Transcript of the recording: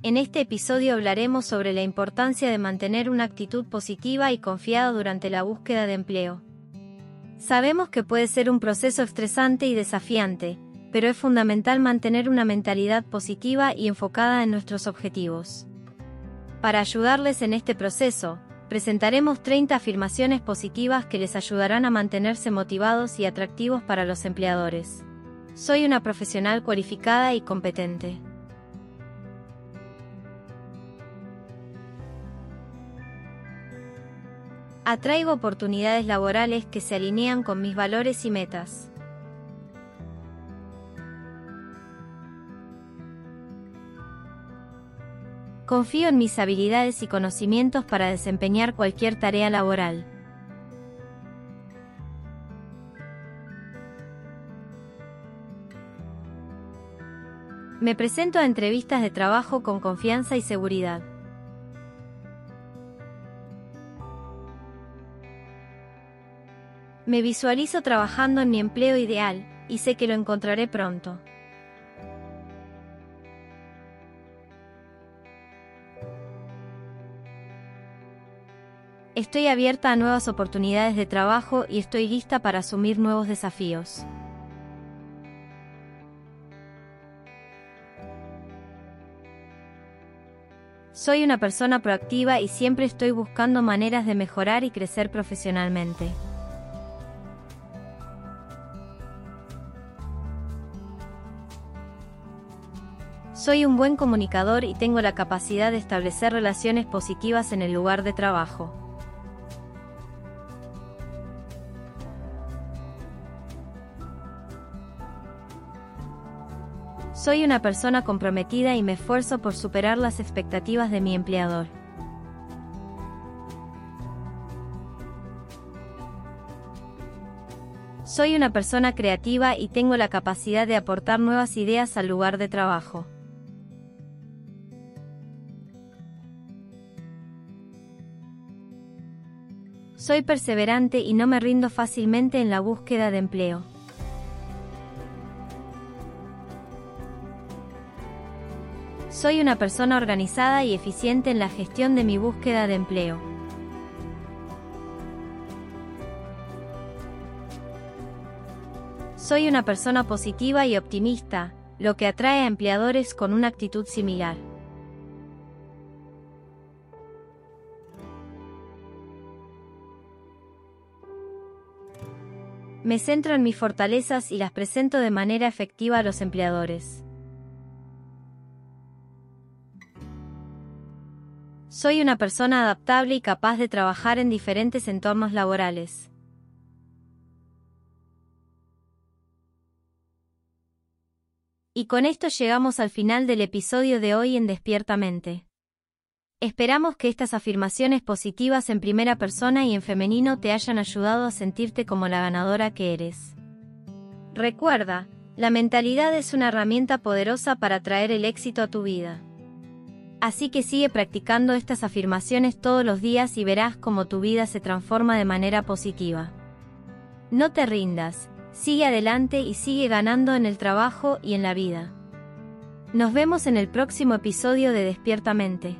En este episodio hablaremos sobre la importancia de mantener una actitud positiva y confiada durante la búsqueda de empleo. Sabemos que puede ser un proceso estresante y desafiante, pero es fundamental mantener una mentalidad positiva y enfocada en nuestros objetivos. Para ayudarles en este proceso, presentaremos 30 afirmaciones positivas que les ayudarán a mantenerse motivados y atractivos para los empleadores. Soy una profesional cualificada y competente. Atraigo oportunidades laborales que se alinean con mis valores y metas. Confío en mis habilidades y conocimientos para desempeñar cualquier tarea laboral. Me presento a entrevistas de trabajo con confianza y seguridad. Me visualizo trabajando en mi empleo ideal, y sé que lo encontraré pronto. Estoy abierta a nuevas oportunidades de trabajo y estoy lista para asumir nuevos desafíos. Soy una persona proactiva y siempre estoy buscando maneras de mejorar y crecer profesionalmente. Soy un buen comunicador y tengo la capacidad de establecer relaciones positivas en el lugar de trabajo. Soy una persona comprometida y me esfuerzo por superar las expectativas de mi empleador. Soy una persona creativa y tengo la capacidad de aportar nuevas ideas al lugar de trabajo. Soy perseverante y no me rindo fácilmente en la búsqueda de empleo. Soy una persona organizada y eficiente en la gestión de mi búsqueda de empleo. Soy una persona positiva y optimista, lo que atrae a empleadores con una actitud similar. Me centro en mis fortalezas y las presento de manera efectiva a los empleadores. Soy una persona adaptable y capaz de trabajar en diferentes entornos laborales. Y con esto llegamos al final del episodio de hoy en Despiertamente. Esperamos que estas afirmaciones positivas en primera persona y en femenino te hayan ayudado a sentirte como la ganadora que eres. Recuerda, la mentalidad es una herramienta poderosa para traer el éxito a tu vida. Así que sigue practicando estas afirmaciones todos los días y verás cómo tu vida se transforma de manera positiva. No te rindas, sigue adelante y sigue ganando en el trabajo y en la vida. Nos vemos en el próximo episodio de Despiertamente.